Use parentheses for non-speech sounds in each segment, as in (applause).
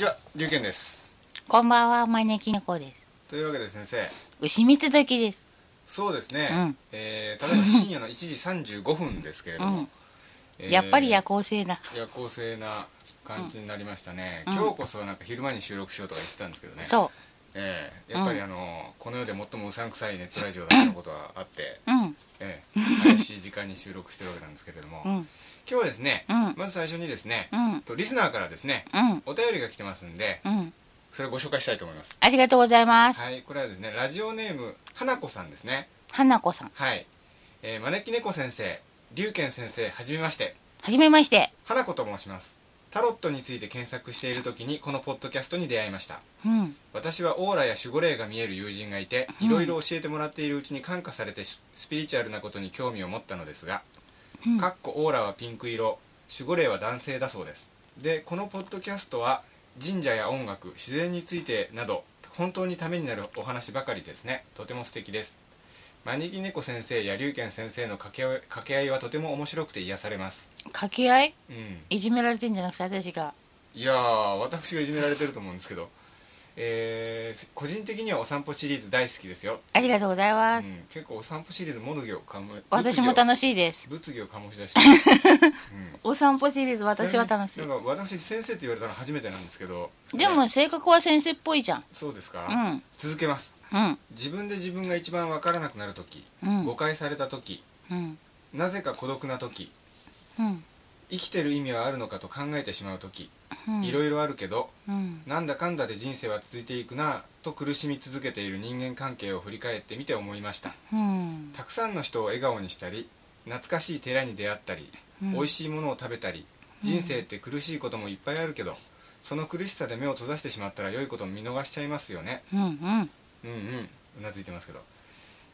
ちは、龍賢です。こんばんは、招き猫です。というわけで先生、牛蜜時です。そうですね、うんえーただいま深夜の1時35分ですけれども、うんえーやっぱり夜行性だ。夜行性な感じになりましたね、うん今日こそなんか昼間に収録しようとか言ってたんですけどね、そえーやっぱりあの、この世で最もうさんくさいネットラジオだったことはあって、う。うん。えー (laughs) 怪しい時間に収録してるわけなんですけれども、うん。今日はですね、うんまず最初にですね、うん。とリスナーからですねうん。お便りが来てますんでうん。それをご紹介したいと思いますありがとうございます。はいこれはですねラジオネーム花子さんですね花子さん。はい、えー招き猫先生龍賢先生はじめましてはじめまして。花子と申しますタロットについて検索している時にこのポッドキャストに出会いました。うん。私はオーラや守護霊が見える友人がいてうん。いろいろ教えてもらっているうちに感化されてススピリチュアルなことに興味を持ったのですがうん。かっこオーラはピンク色守護霊は男性だそうです。でこのポッドキャストは神社や音楽自然についてなど本当にためになるお話ばかりですね。とても素敵です招き猫先生や龍賢先生の掛け合い掛け合いはとても面白くて癒されます掛け合い？うんいじめられてんじゃなくて私が。いやー私がいじめられてると思うんですけどえー個人的にはお散歩シリーズ大好きですよ、ありがとうございうます。ん、結構お散歩シリーズ物議をかむ私も楽しいです。物議を醸し出しました、(laughs) うんお散歩シリーズ私は楽しいなん。か私先生って言われたの初めてなんですけどでも性格は先生っぽいじゃん。そうですか、うん。続けますうん。自分で自分が一番わからなくなる時、うん誤解された時うん。なぜか孤独な時うん。生きてる意味はあるのかと考えてしまう時うん。いろいろあるけどうん。なんだかんだで人生は続いていくなと苦しみ続けている人間関係を振り返ってみて思いましたうん。たくさんの人を笑顔にしたり懐かしい寺に出会ったり、うん美味しいものを食べたり人生って苦しいこともいっぱいあるけどその苦しさで目を閉ざしてしまったら良いことも見逃しちゃいますよねうん。うん。うんうん。うなずいてますけど。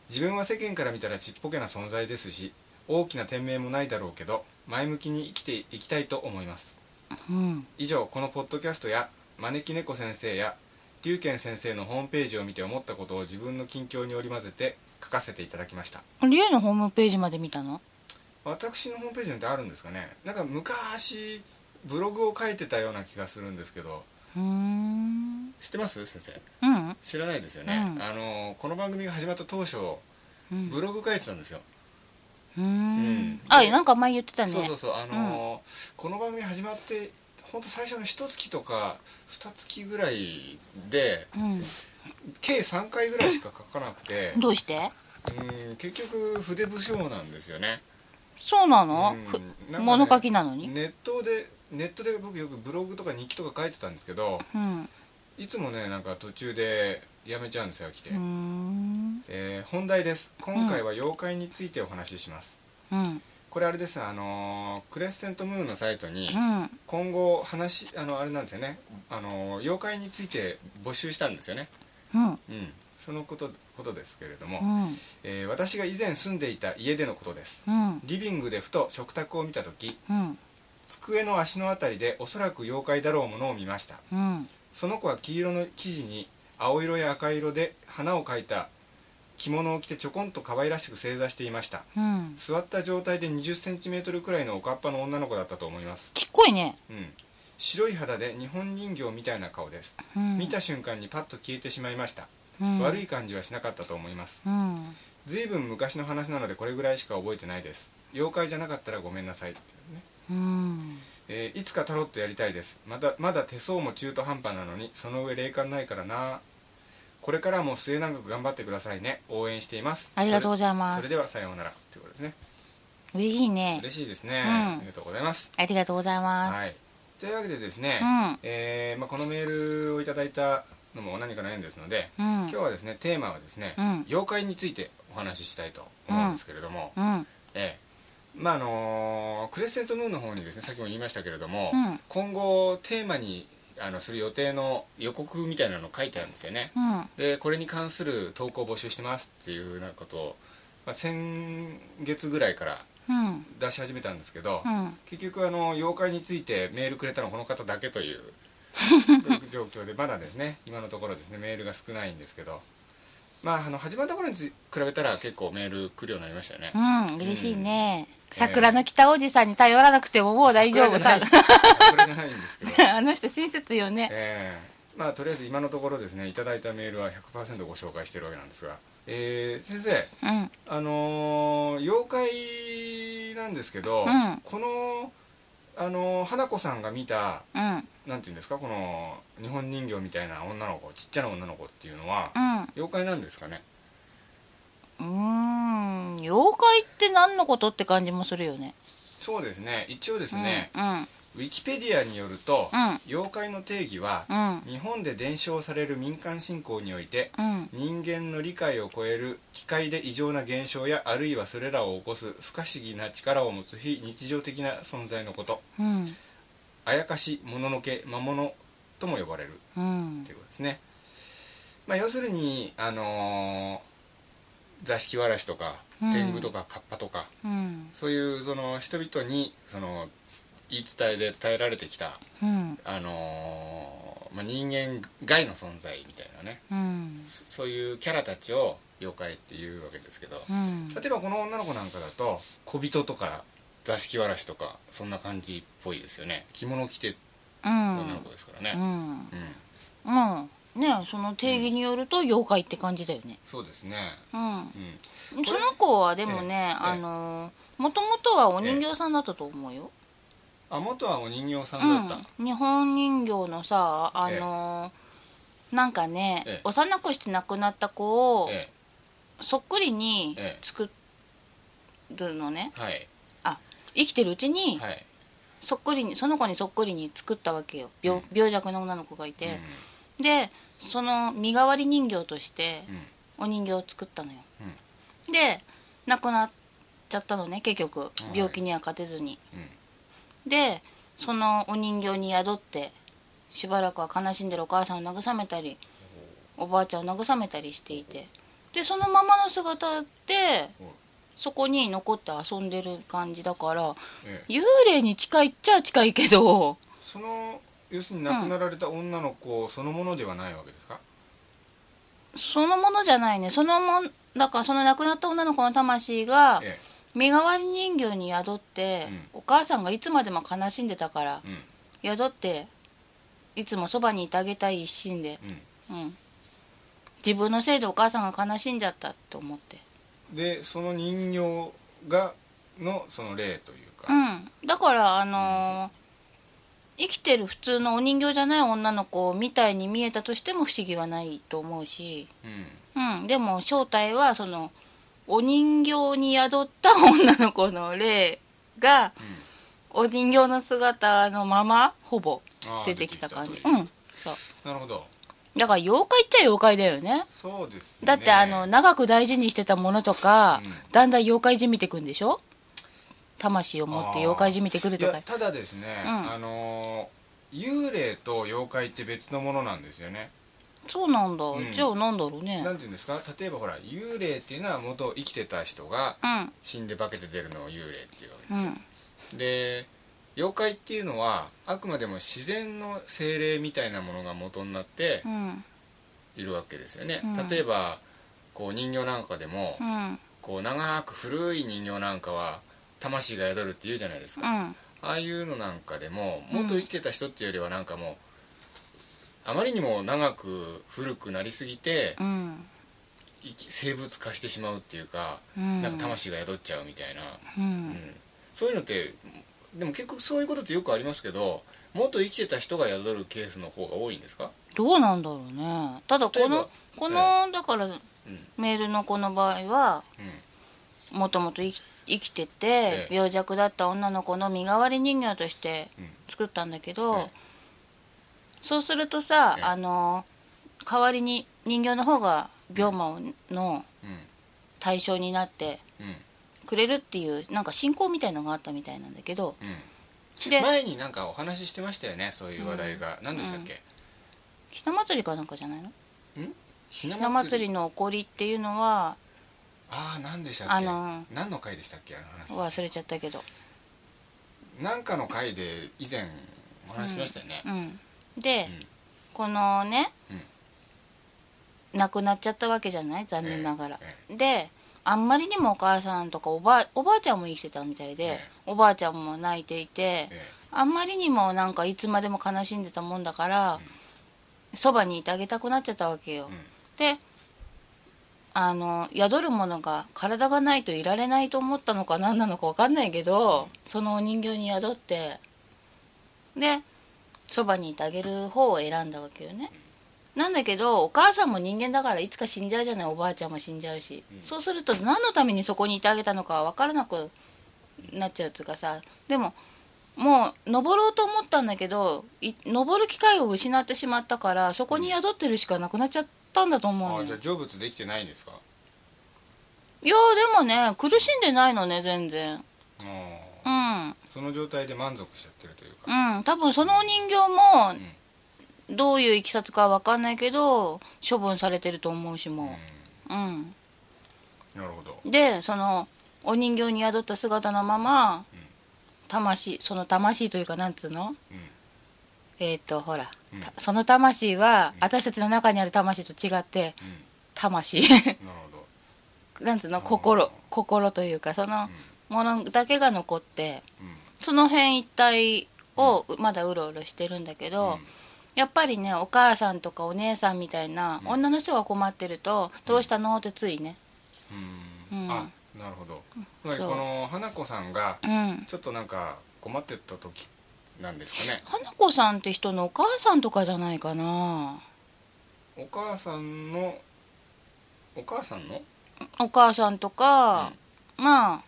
自分は世間から見たらちっぽけな存在ですし大きな天命もないだろうけど前向きに生きていきたいと思います。うん。以上このポッドキャストや招き猫先生や龍賢先生のホームページを見て思ったことを自分の近況に織り交ぜて書かせていただきました。リュウのホームページまで見たの？私のホームページなんてあるんですかね。なんか昔ブログを書いてたような気がするんですけど。知ってます？先生。うん。知らないですよね、うん。あのこの番組が始まった当初うん。ブログ書いてたんですよ、うん。ん。あ、なんか前言ってたね。そうそうそう。あのーこの番組始まって本当最初の一月とか二月ぐらいでうん。計3回ぐらいしか書かなくて (laughs) どうして？うん結局筆不詳なんですよね。そうなの、うん。ね物書きなのに、ネットでネットで僕よくブログとか日記とか書いてたんですけどうん。いつもねなんか途中でやめちゃうんですよ来て、えー本題です。今回は妖怪についてお話しします、うん。これあれです。あのークレッセントムーンのサイトにうん。今後話あのあれなんですよね。あのー妖怪について募集したんですよね。うん。うん。そのことことですけれども、うん。えー私が以前住んでいた家でのことです。うん。リビングでふと食卓を見た時うん机の足のあたりでおそらく妖怪だろうものを見ました。うん。その子は黄色の生地に青色や赤色で花を描いた着物を着てちょこんと可愛らしく正座していました。うん。座った状態で2 0ンチメートルくらいのおかっぱの女の子だったと思います。ちっこいね、うん。白い肌で日本人形みたいな顔です、うん、見た瞬間にパッと消えてしまいました、うん、悪い感じはしなかったと思います。うん。ずいぶん昔の話なのでこれぐらいしか覚えてないです。妖怪じゃなかったらごめんなさいっていうねうん。えーいつかタロットやりたいです。まだまだ手相も中途半端なのにその上霊感ないからな。これからも末永く頑張ってくださいね。応援しています。ありがとうございます。それそれではさようなら。ということですね。嬉しいね。嬉しいですね、うん。ありがとうございます。ありがとうございます、はい。というわけでですね、うん。えーまあ、このメールをいただいたのも何かの縁ですので、うん。今日はですねテーマはですね、うん。妖怪についてお話ししたいと思うんですけれども、うん。ええまああのークレッセントムーンの方にですねさっきも言いましたけれども、うん。今後テーマにあのする予定の予告みたいなのを書いてあるんですよね。うん。でこれに関する投稿を募集してますっていうようなことを、まあ、先月ぐらいからうん。出し始めたんですけど、うん。結局あの妖怪についてメールくれたのはこの方だけという (laughs) 状況でまだですね今のところですねメールが少ないんですけどまああの始まった頃につ比べたら結構メール来るようになりましたよね。うん嬉しいね、ええ桜の北おじさんに頼らなくてももう大丈夫さ。桜じゃない。(laughs) んですけど。あの人親切よね。ええまあとりあえず今のところですねいただいたメールは100%ご紹介してるわけなんですが、えー先生うん。あのー妖怪なんですけど、うん。このあのー花子さんが見たうん。なんていうんですかこの日本人形みたいな女の子ちっちゃな女の子っていうのは、うん。妖怪なんですかね？うーん妖怪って何のことって感じもするよね。そうですね。一応ですね、うんウィキペディアによると、うん。妖怪の定義は、うん。日本で伝承される民間信仰においてうん。人間の理解を超える機械で異常な現象やあるいはそれらを起こす不可思議な力を持つ非日常的な存在のこと。うん。あやかしもののけ魔物とも呼ばれる。うん。ということですね、まあ、要するにあのー座敷わらしとかうん天狗とかカッパとか、うん。そういうその人々にその言い伝えで伝えられてきた、うん。あのーまあ、人間外の存在みたいなね。うん。そそういうキャラたちを妖怪っていうわけですけど、うん。例えばこの女の子なんかだと小人とか座敷わらしとかそんな感じっぽいですよね。着物着て女の子ですからね、うんねその定義によると妖怪って感じだよね。そうですね、うん。うん、その子はでもね、ええあのもともとはお人形さんだったと思うよ、あ元はお人形さんだった、うん、日本人形のさあの、なんかね、ええ。幼くして亡くなった子をえそっくりにええ。作るのね。えはい。生きてるうちにはい。そっくりにその子にそっくりに作ったわけよ。病,、うん。病弱な女の子がいて、でその身代わり人形としてうん。うんお人形を作ったのよ、で亡くなっちゃったのね結局。はい。病気には勝てずに、うん。でそのお人形に宿ってしばらくは悲しんでるお母さんを慰めたりおばあちゃんを慰めたりしていて。でそのままの姿でおそこに残って遊んでる感じだからええ。幽霊に近いっちゃ近いけどその要するに亡くなられた女の子そのものではないわけですか、そのものじゃないね。そのもんだからその亡くなった女の子の魂がえ身代わり人形に宿って、お母さんがいつまでも悲しんでたからえうん。宿っていつもそばにいてあげたい一心で、うん。うん、自分のせいでお母さんが悲しんじゃったと思って。でその人形がのその霊というか、うん。だからあのー生きてる普通のお人形じゃない女の子みたいに見えたとしても不思議はないと思うし、うん。うん、でも正体はそのお人形に宿った女の子の霊がお人形の姿のままほぼ出てきた感じ。うん。そう。なるほど。だから妖怪っちゃ妖怪だよね。そうですね。だってあの長く大事にしてたものとか、うん。だんだん妖怪じみてくんでしょ？魂を持って妖怪じみてくるとか。ただですね、うん。あのー幽霊と妖怪って別のものなんですよね。そうなんだ、うん。じゃあなんだろうね。なんていうんですか？例えばほら幽霊っていうのは元生きてた人がうん。死んで化けて出るのを幽霊っていうわけうですよ、ん。で妖怪っていうのはあくまでも自然の精霊みたいなものが元になってうん。いるわけですよね、うん。例えばこう人形なんかでも、うん。こう長く古い人形なんかは魂が宿るって言うじゃないですか、うん。ああいうのなんかでもうん。元生きてた人っていうよりはなんかもうあまりにも長く古くなりすぎてうん。生き生物化してしまうっていうか、うん。なんか魂が宿っちゃうみたいな、ううん。んそういうのってでも結構そういうことってよくありますけど元生きてた人が宿るケースの方が多いんですか？どうなんだろうね。ただこのこの、だからうん。メールの子の場合はうん。もともと生き生きてて、ええ。病弱だった女の子の身代わり人形としてうん。作ったんだけど、ええ。そうするとさ、ええ。あの代わりに人形の方が病魔のうん。対象になってうん。くれるっていうなんか信仰みたいのがあったみたいなんだけどうん。で前になんかお話ししてましたよねそういう話題が、何でしたっけ、ひな祭りかなんかじゃないの？ひな祭り。の起こりっていうのはああ何でしたっけ？あの何の回でしたっけ？あの話。忘れちゃったけど、なんかの回で以前お話ししましたよね、うん、で、うん。このね、亡くなっちゃったわけじゃない？残念ながら、えであんまりにもお母さんとかおばあおばあちゃんも生きてたみたいで、ええ。おばあちゃんも泣いていて、ええ。あんまりにもなんかいつまでも悲しんでたもんだからそば、にいてあげたくなっちゃったわけよ、うん。であの宿るものが体がないといられないと思ったのか何なのか分かんないけど、そのお人形に宿ってでそばにいてあげる方を選んだわけよね、なんだけどお母さんも人間だからいつか死んじゃうじゃないおばあちゃんも死んじゃうし、うん。そうすると何のためにそこにいてあげたのか分からなくなっちゃうっていうかさ。でももう登ろうと思ったんだけどい登る機会を失ってしまったからそこに宿ってるしかなくなっちゃったんだと思うのよ。あじゃあ成仏できてないんですか？いやでもね苦しんでないのね全然。あうん。ーその状態で満足しちゃってるというか。うん。多分そのお人形もどういういきさつかは分かんないけど処分されてると思うしうん、もう。うん。なるほど。でそのお人形に宿った姿のままうん。魂その魂というかなんつうの？うん。えっ、とほら、その魂はうん。私たちの中にある魂と違ってうん。魂。なるほ (laughs) なんつうの？心。心というかそのものだけが残ってその辺一帯をまだうろうろしてるんだけど、やっぱりねお母さんとかお姉さんみたいなうん。女の人が困ってると「どうしたの?」ってついね。うん。うん。あなるほど。この花子さんがうん。ちょっとなんか困ってた時なんですかね。花子さんって人のお母さんとかじゃないかな。お母さんのお母さんの？お母さんとか、まあ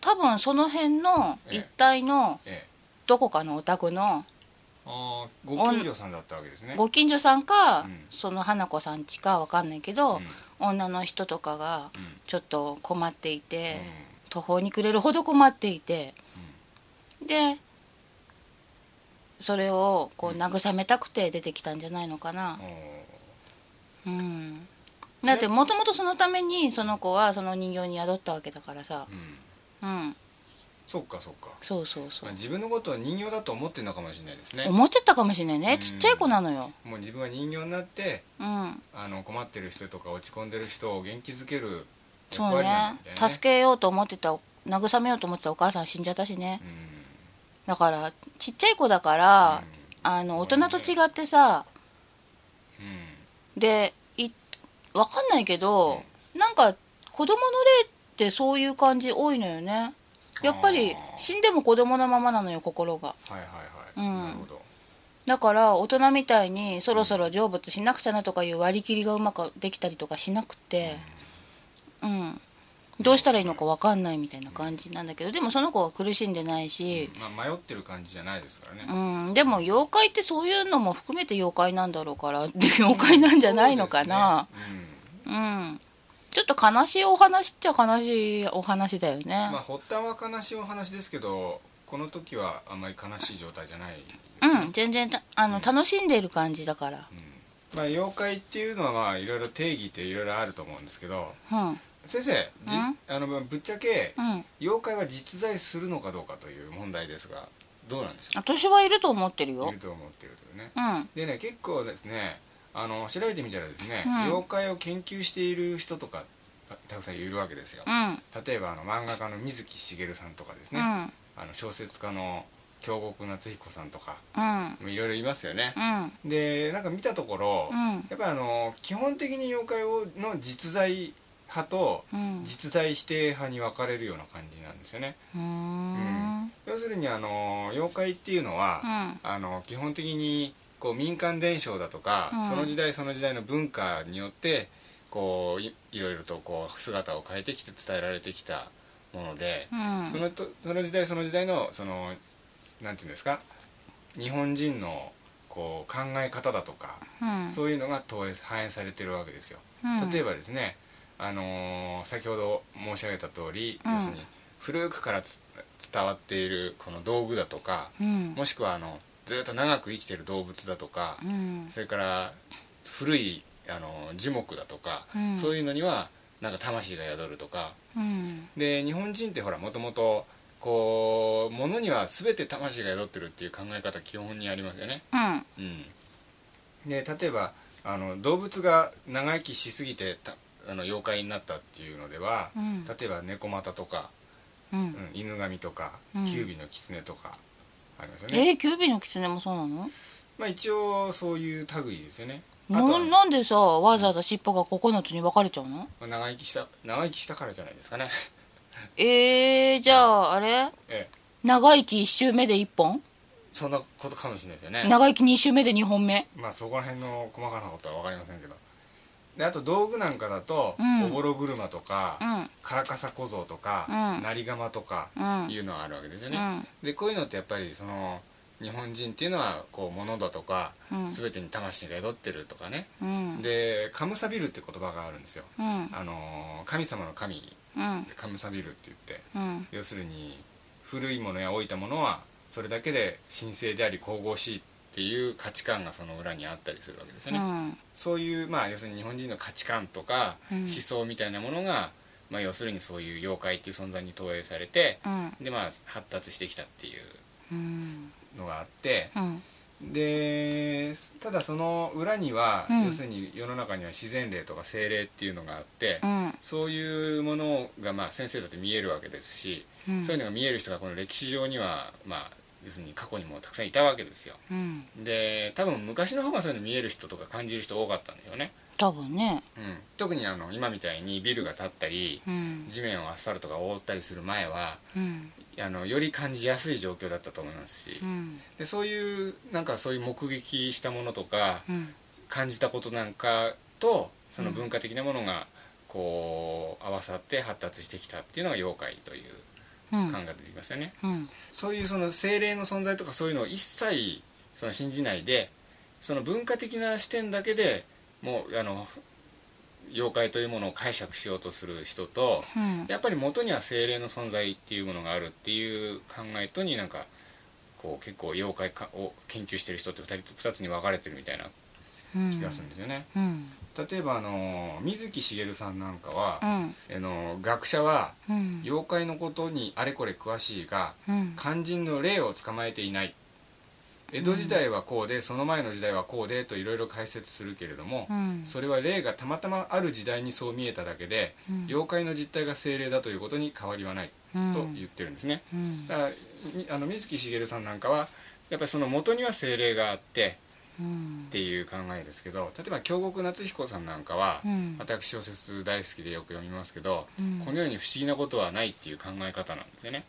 多分その辺のええ。一帯のええ。どこかのお宅のああご近所さんだったわけですね。ご近所さんか、うん。その花子さんちかわかんないけど、うん。女の人とかがうん。ちょっと困っていて、うん。途方に暮れるほど困っていて、でそれをこううん。慰めたくて出てきたんじゃないのかな。うん。だってもともとそのためにその子はその人形に宿ったわけだからさ。うん。うん。そっかそっか。そうそうそう。まあ自分のことを人形だと思ってるのかもしれないですね。思っちゃったかもしれないね。うん。ちっちゃい子なのよ。もう自分は人形になってうん。あの困ってる人とか落ち込んでる人を元気づける役そう割なんねだよね。助けようと思ってた慰めようと思ってたお母さん死んじゃったしねだからちっちゃい子だから、あの大人と違ってさうん。うんでいわかんないけど、なんか子供の霊ってそういう感じ多いのよね。やっぱり死んでも子供のままなのよ心が。はいはいはい、うん。なるほど。だから大人みたいにそろそろ成仏しなくちゃなとかいう割り切りがうまくできたりとかしなくてうんどうしたらいいのかわかんないみたいな感じなんだけどでもその子は苦しんでないし、まあ、迷ってる感じじゃないですからね、うん、でも妖怪ってそういうのも含めて妖怪なんだろうから (laughs) 妖怪なんじゃないのかな、そうですね。うん。ちょっと悲しいお話っちゃ悲しいお話だよね、うんまあ発端は悲しいお話ですけどこの時はあんまり悲しい状態じゃないね、うん全然たあの楽しんでいる感じだから。うん。まあ、妖怪っていうのはまあいろいろ定義っていろいろあると思うんですけどうん先生、じあのぶっちゃけうん。妖怪は実在するのかどうかという問題ですがどうなんですか？私はいると思ってるよ。いると思っているというね。うん。でね結構ですねあの調べてみたらですね、うん。妖怪を研究している人とかたたくさんいるわけですよ。うん。例えばあの漫画家の水木しげるさんとかですね、うん。あの小説家の京極夏彦さんとかうん。いろいろいますよね。う、ん。でなんか見たところ、うん。やっぱりあの基本的に妖怪をの実在派とうん。実在否定派に分かれるような感じなんですよね。うーん。要するにあの妖怪っていうのは、うん。あの基本的にこう民間伝承だとか、うん。その時代その時代の文化によってこういいろいろとこう姿を変えてきて伝えられてきたもので、うん。そのとその時代その時代のそのなんていうんですか日本人のこう考え方だとか、うん。そういうのが投影反映されてるわけですよ。うん。例えばですね、あのー先ほど申し上げた通り、うん。要するに古くからつ伝わっているこの道具だとか、うん。もしくはあのずっと長く生きてる動物だとか、うん。それから古いあの樹木だとか、うん。そういうのにはなんか魂が宿るとか。うん。で日本人ってほらもともとこう物には全て魂が宿ってるっていう考え方基本にありますよね。うん。うん、で例えばあの動物が長生きしすぎてたあの妖怪になったっていうのでは、うん。例えば猫又とか、うん。うん、犬神とか、うん。キュウビの狐とかありますよね、えー、キュービーの狐もそうなの？まあ、一応そういう類ですよね。あななんでさわざわざ尻尾が9つに分かれちゃうの？まあ長生きした長生きしたからじゃないですかね。えー、じゃああれ？ええ。長生き1周目で1本？そんなことかもしれないですよね。長生き2周目で2本目？まあそこら辺の細かなことは分かりませんけどであと道具なんかだと、うん。おぼろ車とか、うん。カラカサ小僧とか、うん。なり釜とかうん。いうのがあるわけですよね、うん。でこういうのってやっぱりその日本人っていうのはこう物だとか、うん。全てに魂が宿ってるとかね、うん。でカムサビルって言葉があるんですよ、うん。あのー神様の神。うん。でカムサビルって言って。うん。要するに古いものや老いたものはそれだけで神聖であり神々しいっていう価値観がその裏にあったりするわけですよね、うん。そういうまあ要するに日本人の価値観とかうん。思想みたいなものが、まあ、要するにそういう妖怪っていう存在に投影されてうん。でまあ発達してきたっていううんのがあってうん。でただその裏には、うん。要するに世の中には自然霊とか精霊っていうのがあって、うん。そういうものがまあ先生だって見えるわけですし、うん。そういうのが見える人がこの歴史上にはまあ要するに過去にもたくさんいたわけですよ。うん。で多分昔の方がそういうの見える人とか感じる人多かったんでしょうね、多分ね。うん、特にあの今みたいにビルが建ったりうん。地面をアスファルトが覆ったりする前はうん。あのより感じやすい状況だったと思いますし。うん。でそういうなんかそういう目撃したものとかうん。感じたことなんかとその文化的なものがこう合わさって発達してきたっていうのが妖怪という。うん感が出てきますよね。うん。そういうその精霊の存在とかそういうのを一切その信じないでその文化的な視点だけでもうあの妖怪というものを解釈しようとする人とうん。やっぱり元には精霊の存在っていうものがあるっていう考えとになんかこう結構妖怪かを研究してる人って 2, 人2つに分かれてるみたいなうん。気がするんですよね。うん例えばあの水木しげるさんなんかは、うん。あの学者はうん。妖怪のことにあれこれ詳しいがうん。肝心の霊を捕まえていない。江戸時代はこうでその前の時代はこうでといろいろ解説するけれども、うん。それは霊がたまたまある時代にそう見えただけで、うん。妖怪の実態が精霊だということに変わりはないと言ってるんですね、うん。だからみあの水木しげるさんなんかはやっぱりその元には精霊があってうんっていう考えですけど例えば京極夏彦さんなんかは、うん。私小説大好きでよく読みますけど、うん。この世に不思議なことはないっていう考え方なんですよね、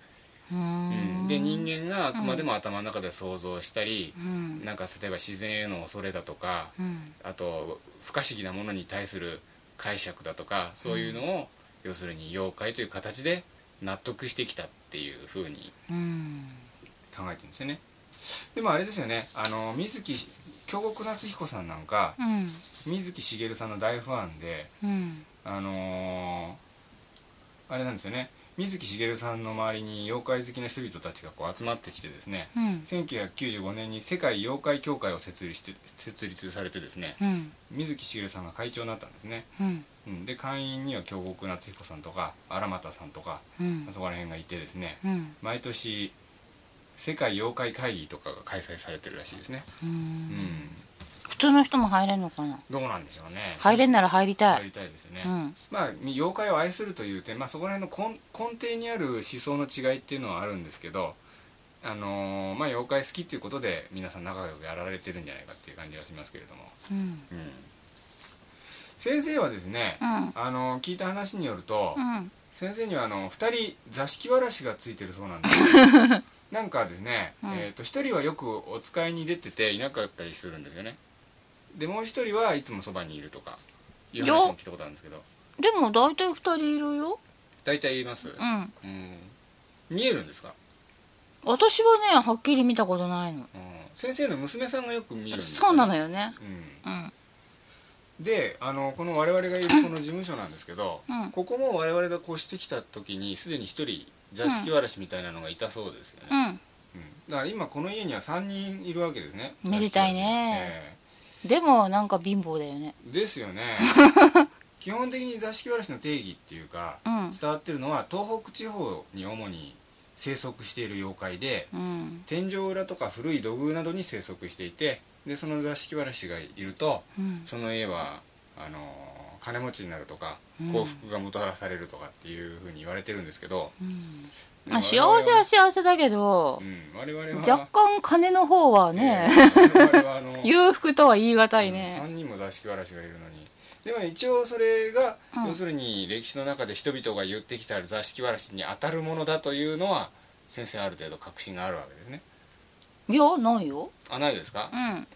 ううん。んで人間があくまでも頭の中で想像したり、うん。なんか例えば自然への恐れだとかうん。あと不可思議なものに対する解釈だとかそういうのを、要するに妖怪という形で納得してきたっていうふうにうん。考えてるんですよね。でもあれですよね。あの水木京極夏彦さんなんかうん。水木しげるさんの大ファンでうん。あのーあれなんですよね。水木しげるさんの周りに妖怪好きな人々たちがこう集まってきてですねうん。1995年に世界妖怪協会を設立して設立されてですねうん。水木しげるさんが会長になったんですね、うん。うん、で会員には京極夏彦さんとか荒俣さんとかうん。そこら辺がいてですねうん。毎年世界妖怪会議とかが開催されてるらしいですね。ううん。ん普通の人も入れんのかな？どうなんでしょうね。入れんなら入りたい。入りたいですよね、うん。まあ妖怪を愛するという点、まあ、そこら辺の根根底にある思想の違いっていうのはあるんですけどあのーまあ妖怪好きっていうことで皆さん仲良くやられてるんじゃないかっていう感じがしますけれども、うん。うん、先生はですね、うん。あのー聞いた話によると、うん。先生にはあの2人座敷わらしがついてるそうなんです。よ (laughs) なんかですね、うん。えー、と1人はよくお使いに出てていなかったりするんですよね。でもう1人はいつもそばにいるとかいう話も聞いたことあるんですけど。でも大体二人いるよ。大体言います、うん。うん。見えるんですか、私はねはっきり見たことないの。うん、先生の娘さんがよく見るんですよ、そうなのよね。うん。うん。であのこの我々がいるこの事務所なんですけど、うん。ここも我々が越してきた時にすでに1人座敷わらしみたいなのがいたそうですよね、うん。うん。だから今この家には3人いるわけですね。めでたいね。でもなんか貧乏だよね。ええですよね。(laughs) 基本的に座敷わらしの定義っていうか、うん。伝わってるのは東北地方に主に生息している妖怪でうん。天井裏とか古い土偶などに生息していてでその座敷わらしがいるとうん。その家はあの金持ちになるとかうん幸福がもたらされるとかっていうふうに言われてるんですけど、うん。でまあ、幸せは幸せだけどう、ん、我々は若干金の方はね、えー (laughs) 裕福とは言い難い3ね、人も座敷わらしがいるのに。でも一応それが、うん。要するに歴史の中で人々が言ってきた座敷わらしに当たるものだというのは先生ある程度確信があるわけですね。いやないよ。あないですか？うん。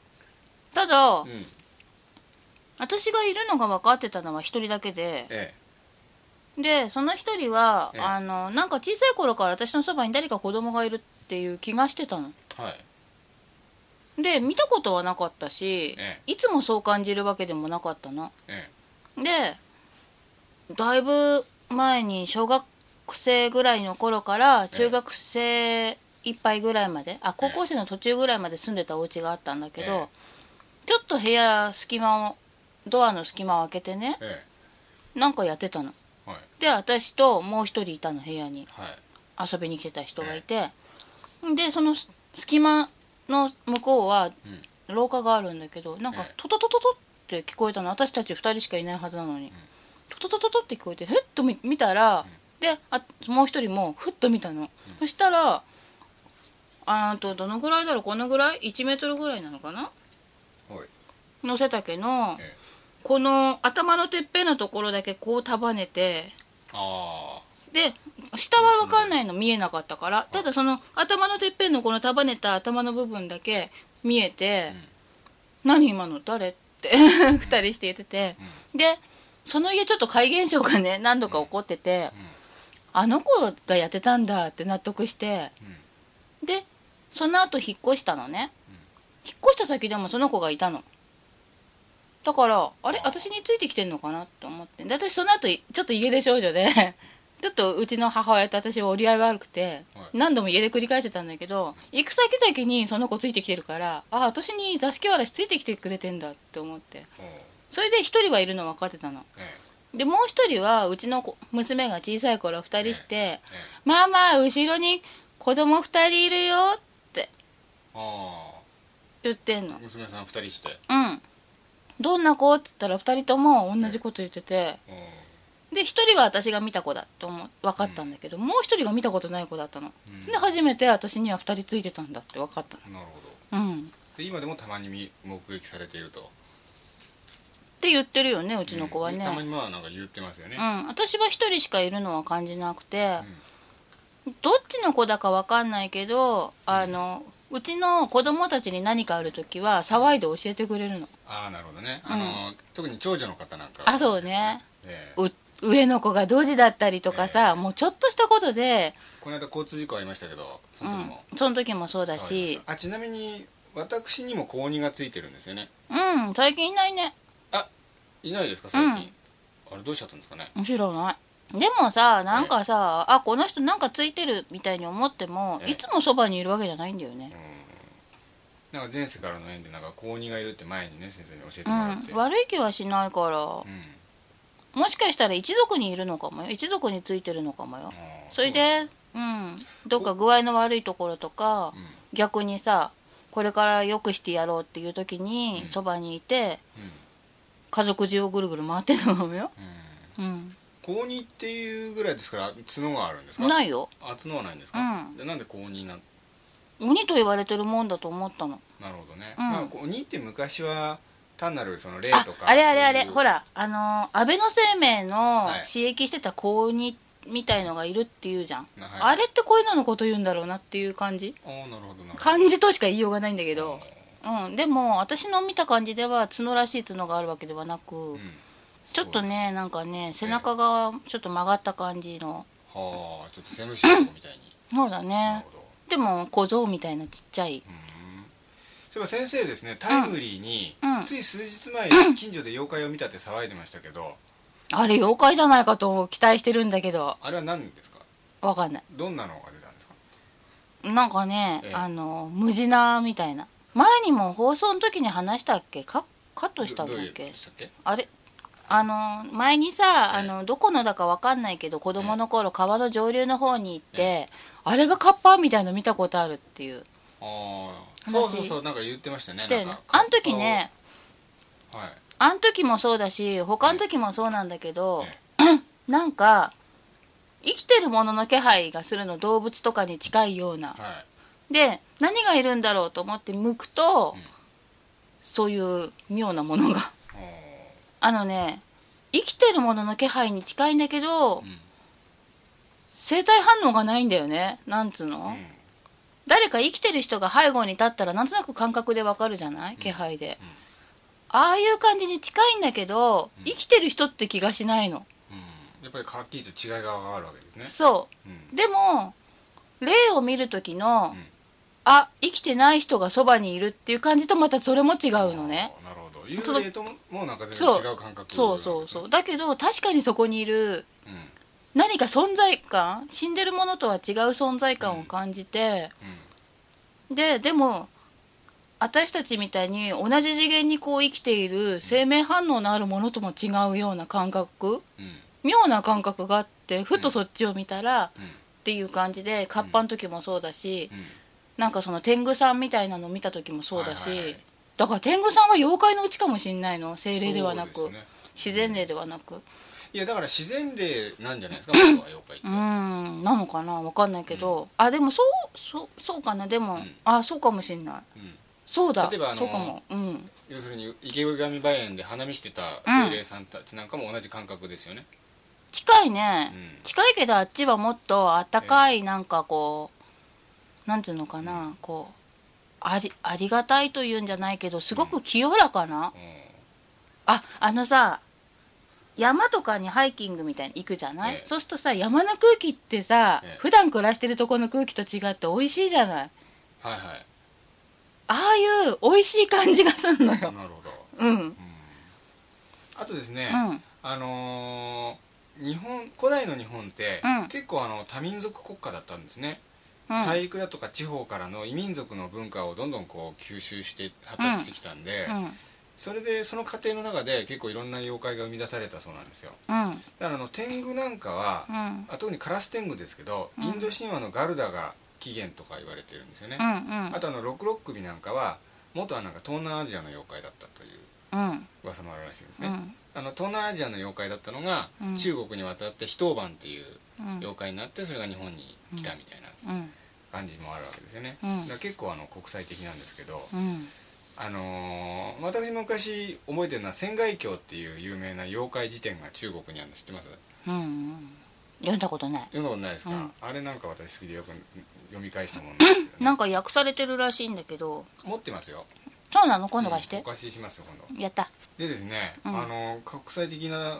ただうん私がいるのが分かってたのは一人だけで。えでその一人は、ええ。あのなんか小さい頃から私のそばに誰か子供がいるっていう気がしてたの。えはい。で見たことはなかったし、えいつもそう感じるわけでもなかったの。えでだいぶ前に小学生ぐらいの頃から中学生いっぱいぐらいまであ高校生の途中ぐらいまで住んでたお家があったんだけど、え。ちょっと部屋隙間をドアの隙間を開けてねえなんかやってたの。えはい。で私ともう一人いたの部屋にはい。遊びに来てた人がいて、でそのす隙間の向こうは廊下があるんだけどなんかええ。トトトトトって聞こえたの。私たち2人しかいないはずなのに、トトトトトって聞こえてふっと見見たら、であもう一人もふっと見たの、そしたらあーとどのぐらいだろう？このぐらい？1メートルぐらいなのかな？はい。丈のええこの頭のてっぺんのところだけこう束ねてあで下は分かんないの見えなかったからただその頭のてっぺんのこの束ねた頭の部分だけ見えて「何今の誰?」って二人して言ってて。でその家ちょっと怪現象がね何度か起こっててあの子がやってたんだって納得してでその後引っ越したのね。引っ越した先でもその子がいたのだからあれ？私についてきてんのかなって思って。で私その後ちょっと家出少女で (laughs) ちょっとうちの母親と私は折り合い悪くてはい。何度も家出繰り返してたんだけど行く先々にその子ついてきてるからあ私に座敷わらしついてきてくれてんだって思って。それで一人はいるの分かってたの。えでもう一人はうちの子娘が小さい頃二人してええ「ママ後ろに子供二人いるよ」ってあ言ってんの。あ娘さん2人して。うんどんな子？っつったら2人とも同じこと言ってて。で1人は私が見た子だと思う。分かったんだけど、もう1人が見たことない子だったの、うん。で初めて私には2人ついてたんだって分かったなるほど。のうん。っで今でもたまに見目撃されていると。て言ってるよねうちの子はね。うん。たまにまあなんか言ってますよね。うん、私は1人しかいるのは感じなくて、どっちの子だか分かんないけどあのうちの子供たちに何かある時は騒いで教えてくれるの。ああなるほどね。あの、特に長女の方なんかあそうね。ええ。う上の子がドジだったりとかさ、もうちょっとしたことで、この間交通事故ありましたけどその時も、うん、その時もそうだし。あちなみに私にも高2がついてるんですよね。うん最近いないね。いないですか最近、あれどうしちゃったんですかね。知らないでもさなんかさ、あこの人なんかついてるみたいに思っても、ええいつもそばにいるわけじゃないんだよね。なんか前世からの縁でなんか高2がいるって前にね先生に教えてうもらって、ん。悪い気はしないから。うん。もしかしたら一族にいるのかもよ。一族についてるのかもよ。それでうんどっか具合の悪いところとか逆にさこれから良くしてやろうっていう時にうん。そばにいてうん。家族中をぐるぐる回ってるのかもよ。うん。うん高2っていうぐらいですから角があるんですか？ないよ。あ角はないんですか、うん。でなんで高2な？ん鬼と言われてるもんだと思ったの。なるほどね、うん。まあ高2って昔は単なるその霊あとかあれあれあれ。ほらあのー安倍の生命のはい。刺激してた高2みたいのがいるっていうじゃん、はい。あれってこういうののこと言うんだろうなっていう感じ。ああなるほどなるほど。漢字としか言いようがないんだけど、うん、でも私の見た感じでは角らしい角があるわけではなく、うんちょっとねなんかね背中がちょっと曲がった感じの。はあちょっとセムシのとこみたいに、そうだね。でも小僧みたいなちっちゃい。うん。そういえば先生ですねタイムリーに、うん。つい数日前近所で妖怪を見たって騒いでましたけど。あれ妖怪じゃないかと期待してるんだけど。あれは何ですか？わかんない。どんなのが出たんですか？なんかね、ええ。あの無地なみたいな。前にも放送の時に話したっけ？カカットしたんだどどういうっけでしたっけ？あれあの前にさ、ええ。あのどこのだかわかんないけど子供の頃川の上流の方に行って、あれがカッパみたいの見たことあるっていう。ああ話。そうそうそうなんか言ってましたね。したよねなんかあん時ねはい。あん時もそうだし他の時もそうなんだけどえ、(clears throat) なんか生きてるものの気配がするの動物とかに近いような。はい。で何がいるんだろうと思って向くと、うん。そういう妙なものがあのね生きてるものの気配に近いんだけど、うん生体反応がないんだよね。なんつうの、うん。誰か生きてる人が背後に立ったらなんとなく感覚でわかるじゃない？気配で、ああいう感じに近いんだけど、うん。生きてる人って気がしないの。うん。やっぱりはっきりと違いがあるわけですね。そう。うん。でも霊を見る時の、うん。あ生きてない人がそばにいるっていう感じとまたそれも違うのね幽霊とももうなんか全然違う感覚そうそうそうだけど確かにそこにいるうんうん何か存在感死んでるものとは違う存在感を感じて、ででも私たちみたいに同じ次元にこう生きている生命反応のあるものとも違うような感覚うん。妙な感覚があってふとそっちを見たら、うん。っていう感じでカッパの時もそうだし、うん。なんかその天狗さんみたいなの見た時もそうだし、はいはいはいだから天狗さんは妖怪のうちかもしんないの。精霊ではなく、ね。自然霊ではなく。いやだから自然霊なんじゃないですか妖怪って。うーん。なのかな？わかんないけど、あでもそうそうそうかな？でも、ん。あそうかもしんない。うん。そうだ。例えばあのそうかも。うん。要するに池上梅園で花見してた精霊さんたちなんかも同じ感覚ですよね。近いね、うん。近いけどあっちはもっとあったかいなんかこうなんていうのかな？こうありありがたいというんじゃないけどすごく清らかな、うああのさ山とかにハイキングみたいに行くじゃない、ええ。そうするとさ山の空気ってさ、ええ。普段暮らしてるとこの空気と違って美味しいじゃない？んはいはい。ああいう美味しい感じがするのよ。なるほど。うん。うん。あとですね、うん。あのー日本古代の日本って、うん。結構あの多民族国家だったんですね、うん大陸だとか地方からの異民族の文化をどんどんこう吸収して発達してきたんで、うん。それでその過程の中で結構いろんな妖怪が生み出されたそうなんですよ。うん。だからあの天狗なんかは、うん。あ特にカラス天狗ですけど、うん。インド神話のガルダが起源とか言われてるんですよね、うんうん。あとあの六六首なんかは元はなんか東南アジアの妖怪だったといううん。噂もあるらしいんですね、うん。あの東南アジアの妖怪だったのが、うん。中国に渡って非当番っていううん。妖怪になってそれが日本に来たみたいなうん感じもあるわけですよね、うん。結構あの国際的なんですけど、うん。あのー私昔覚えてるのは仙外橋っていう有名な妖怪辞典が中国にあるの知ってます？うんうん。読んだことない。読んだことないですか、うん。あれなんか私好きでよく読み返したものなんですけど、ね、(coughs) なんか訳されてるらしいんだけど。持ってますよ。そうなの？今度貸して。うんお、貸ししますよ今度。やった。でですね、うん。あの国際的な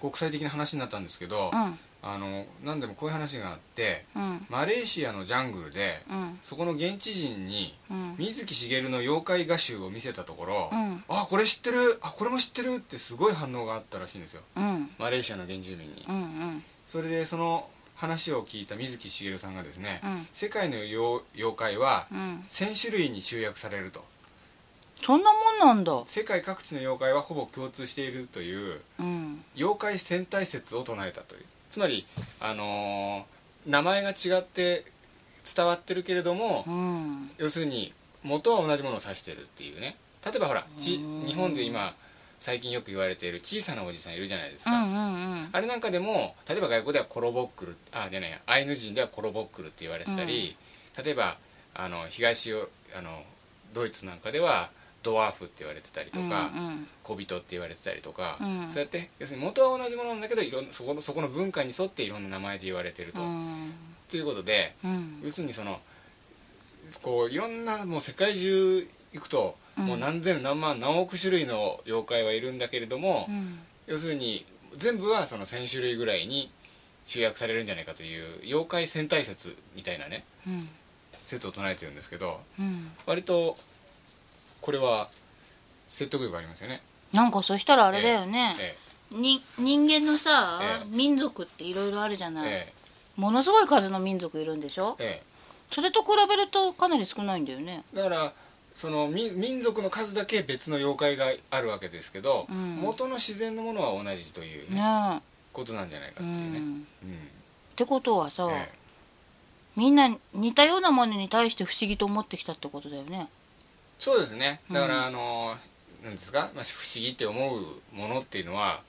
国際的な話になったんですけど、うんあの何でもこういう話があってうん。マレーシアのジャングルでうん。そこの現地人にうん。水木しげるの妖怪画集を見せたところ「うんあこれ知ってる。あこれも知ってる」ってすごい反応があったらしいんですよ。うん。マレーシアの原住民に。うんうん。それでその話を聞いた水木しげるさんがですね、うん。世界の妖妖怪はうん。1000種類に集約されると。そんなもんなんだ。世界各地の妖怪はほぼ共通しているといううん。妖怪戦隊説を唱えたというつまりあのー名前が違って伝わってるけれども、うん。要するに元は同じものを指してるっていうね。例えばほらちうん。日本で今最近よく言われている小さなおじさんいるじゃないですか、うんうんうん。あれなんかでも例えば外国ではコロボックルあじゃないやアイヌ人ではコロボックルって言われてたり、例えばあの東ヨあのドイツなんかではドワーフって言われてたりとか、うん小人って言われてたりとか、うん。そうやって要するに元は同じものなんだけどいろんなそこのそこの文化に沿っていろんな名前で言われてると。うん。ということでうん。要するにそのこういろんなもう世界中行くと、うん。もう何千何万何億種類の妖怪はいるんだけれども、うん。要するに全部はその1,000種類ぐらいに集約されるんじゃないかという妖怪戦隊説みたいなねうん。説を唱えてるんですけどうん。割とこれは説得力ありますよね。なんかそしたらあれだよね、えに人間のさ、ええ。民族っていろいろあるじゃえない、えものすごい数の民族いるんでしょ？ええ。それと比べるとかなり少ないんだよね。えだからその民民族の数だけ別の妖怪があるわけですけど、うん。元の自然のものは同じという、ねねことなんじゃないかえ、うっていうね。ん、っうん。てことはさ、え。みんな似たようなものに対して不思議と思ってきたってことだよねそうですね。だから、うんあのなんですか、まあ、不思議って思うものっていうのは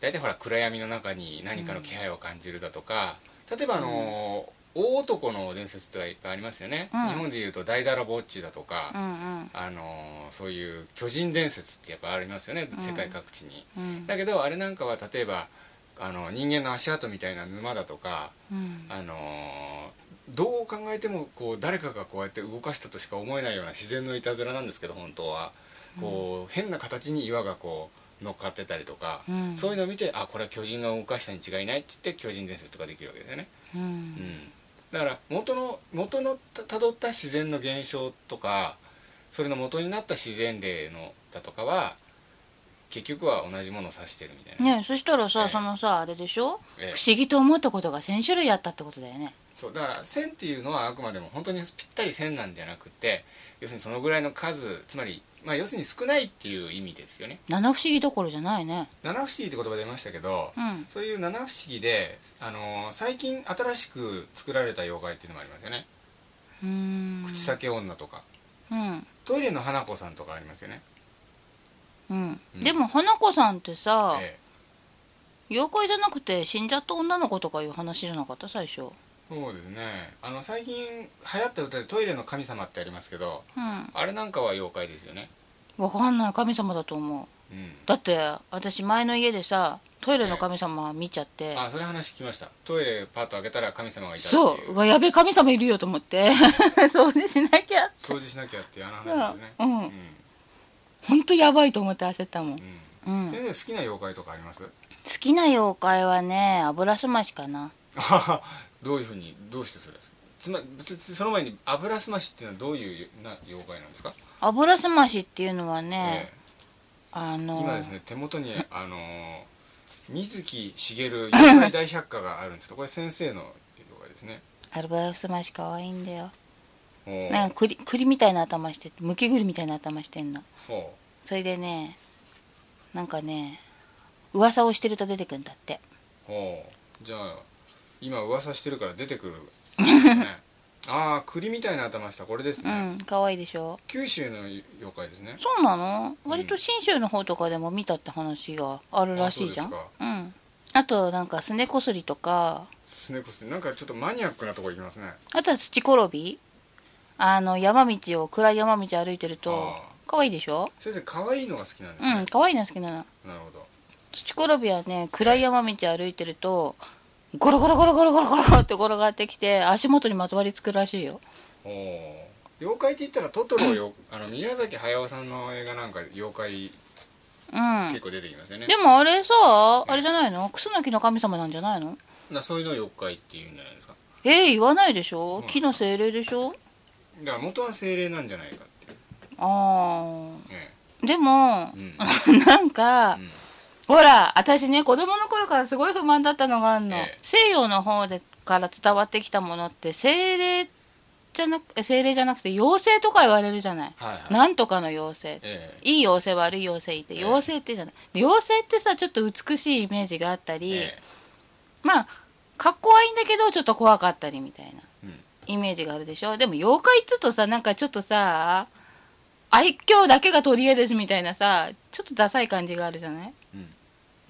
大体ほら暗闇の中に何かの気配を感じるだとか、例えばあの、大男の伝説っていっぱいありますよね、うん。日本でいうと大だらぼっちだとか、うんうん。あのそういう巨人伝説ってやっぱありますよね、うん。世界各地に。うん。だけどあれなんかは例えばあの人間の足跡みたいな沼だとかうん。あのどう考えてもこう誰かがこうやって動かしたとしか思えないような自然のいたずらなんですけど本当は。こう、変な形に岩がこう乗っかってたりとか、うん。そういうのを見てあこれは巨人が動かしたに違いないって言って巨人伝説とかできるわけですよね、ううん。ん、だから元の元のたたどった自然の現象とかそれの元になった自然霊のだとかは結局は同じものを指してるみたいな、ねそしたらさ、ええ。そのさあれでしょ？ええ。不思議と思ったことが1,000種類あったってことだよねそうだから線っていうのはあくまでも本当にぴったり線なんじゃなくて要するにそのぐらいの数つまり、まあ、要するに少ないっていう意味ですよね。七不思議どころじゃないね。七不思議って言葉出ましたけど、うん。そういう七不思議で、あのー最近新しく作られた妖怪っていうのもありますよね、うーん。口裂け女とか。うん。トイレの花子さんとかありますよね、うん、うん。でも花子さんってさ、え妖怪じゃなくて死んじゃった女の子とかいう話じゃなかった？最初。えそうですね。あの最近流行った歌で「トイレの神様」ってありますけどうん。あれなんかは妖怪ですよね。わかんない。神様だと思う。うん。だって私前の家でさトイレの神様見ちゃって、あそれ話聞きました。トイレパッと開けたら神様がいたそう。やべえ神様いるよと思って。掃除しなきゃ掃除しなきゃってあのうん話ですね。う。ん。うん。ほんとやばいと思って焦ったもん、うん。うん、好先生好きな妖怪とかあります？きな妖怪はね油すましかな (laughs) どういうふうにどうしてそれ？ですかつまりその前に油すましっていうのはどういうな妖怪なんですか、油すましっていうのはね、えあのえ今ですね手元にあのー水木しげる妖怪大百科があるんですけどこれ先生の妖怪ですね。油すまし可愛いんだよ。なんか栗栗みたいな頭してむき栗みたいな頭してんの。ほそれでねなんかね噂をしてると出てくんだって。じゃあ今噂してるから出てくるね。(laughs) ああ栗みたいな頭した。これですうね、ん可愛いでしょ？九州の妖怪ですね。そうなの？割と信州の方とかでも見たって話があるらしいじゃん。うん。あとなんかすねこすりとか。すねこすなんかちょっとマニアックなとこ行きますね。あとは土転びあの山道を暗い山道歩いてるとあ可愛いでしょ？先生可愛いのが好きなんですね。うん、可愛いの好きなの。なるほど。土転びはね暗い山道歩いてるとゴロゴロゴロゴロゴロゴロって転がってきて足元にまとわりつくらしいよ。妖怪って言ったらトトロよ。あの宮崎駿さんの映画なんか妖怪うん。結構出てきますよね、でもあれさあれじゃないの？クスノキの神様なんじゃないの？なそういうのを妖怪っていうんじゃないですか。えー、言わないでしょ？木の精霊でしょ？だから元は精霊なんじゃないかっていう。あえあでもえうん。(laughs) なんか、うんほら私ね子供の頃からすごい不満だったのがあるの、ええ。西洋の方でから伝わってきたものって精霊じゃなくえ精霊じゃなくて妖精とか言われるじゃない、はいはい。なんとかの妖精。えいい妖精悪い妖精いてええ。妖精ってじゃない。で妖精ってさちょっと美しいイメージがあったえり、え。まあかっこはいいんだけどちょっと怖かったりみたいなうん。イメージがあるでしょ。でも妖怪っつうとさなんかちょっとさ愛嬌だけが取り柄ですみたいなさちょっとダサい感じがあるじゃない、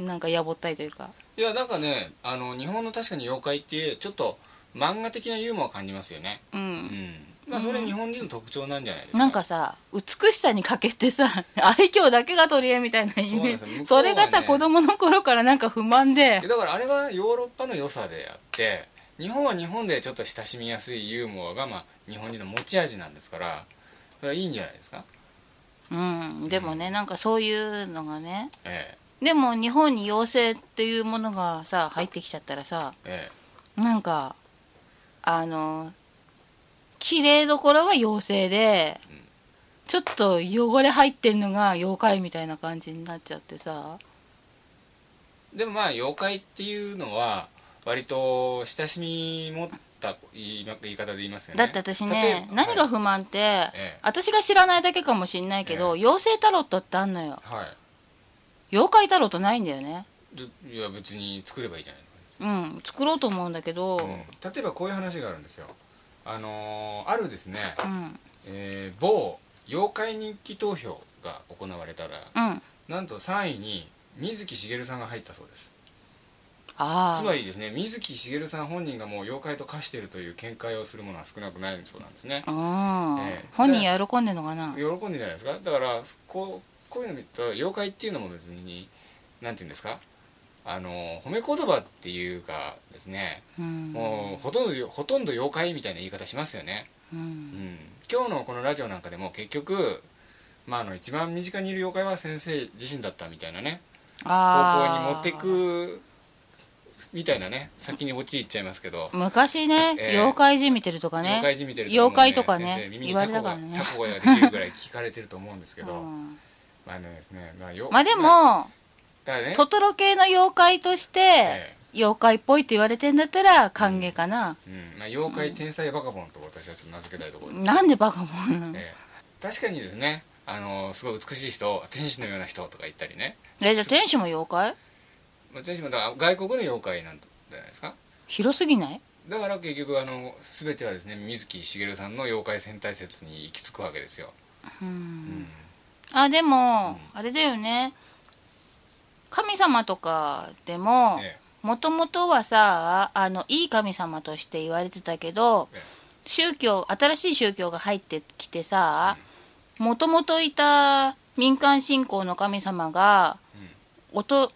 なんかやぼったいというか。いやなんかねあの日本の確かに妖怪ってちょっと漫画的なユーモアを感じますよね。うん。うん。まあそれ日本人の特徴なんじゃないですかなんかさ美しさに欠けてさ (laughs) 愛嬌だけが取り柄みたいなイメージ。そうなんですよ。向こうそ,、れがさ子供の頃からなんか不満で。だからあれはヨーロッパの良さであって日本は日本でちょっと親しみやすいユーモアが、まあ、日本人の持ち味なんですからそれはいいんじゃないですか？うん。でもねなんかそういうのがねえでも日本に妖精っていうものがさ入ってきちゃったらさええ。なんかあの綺麗どころは妖精で、うん。ちょっと汚れ入ってんのが妖怪みたいな感じになっちゃってさ。えでもまあ妖怪っていうのは割と親しみ持った言い方で言いますよね。だって私ねば何が不満って、ええ。私が知らないだけかもしんないけど、妖精タロットってあんのよ。はい、はい妖怪タロットないんだよね。でいや別に作ればいいじゃないですか、うん作ろうと思うんだけど、うん。例えばこういう話があるんですよ。あのーあるですね、うん。えー某妖怪人気投票が行われたらうん。なんと3位に水木しげるさんが入ったそうです。ああつまりですね水木しげるさん本人がもう妖怪と化しているという見解をするものは少なくないそうなんですね。うん、ええ。本人喜んでんのかな。喜んでるじゃないですか。だからこうこういうの見ると妖怪っていうのも別になんていうんですか？あの褒め言葉っていうかですね、うん。もうほとんどほとんど妖怪みたいな言い方しますよね、ううん。ん、今日のこのラジオなんかでも結局まああの一番身近にいる妖怪は先生自身だったみたいなね。方向に持ってくみたいなね先に陥っちゃいますけど、昔ね、ええ。妖怪じみてるとかね。妖怪じみてる妖怪とかね。耳に言わタコがれたからね。タコができるぐらい聞かれてると思うんですけど、(laughs) うんまあねですねまあよまあでも、だからね。トトロ系の妖怪として、え妖怪っぽいって言われてんだったら歓迎かな、うん。まあ、妖怪天才バカボンと私はちょっと名付けたいところです、なんでバカもん、ええ。確かにですね。あのすごい美しい人天使のような人とか言ったりね、えじゃあ天使も妖怪？まあ、天使もだから外国の妖怪なんじゃないですか？広すぎない？だから結局あの全てはですね水木しげるさんの妖怪戦隊説に行き着くわけですよ、うん、うんあでも、あれだよね。神様とかでもえもともとはさあのいい神様として言われてたけどえ宗教新しい宗教が入ってきてさもともといた民間信仰の神様がおと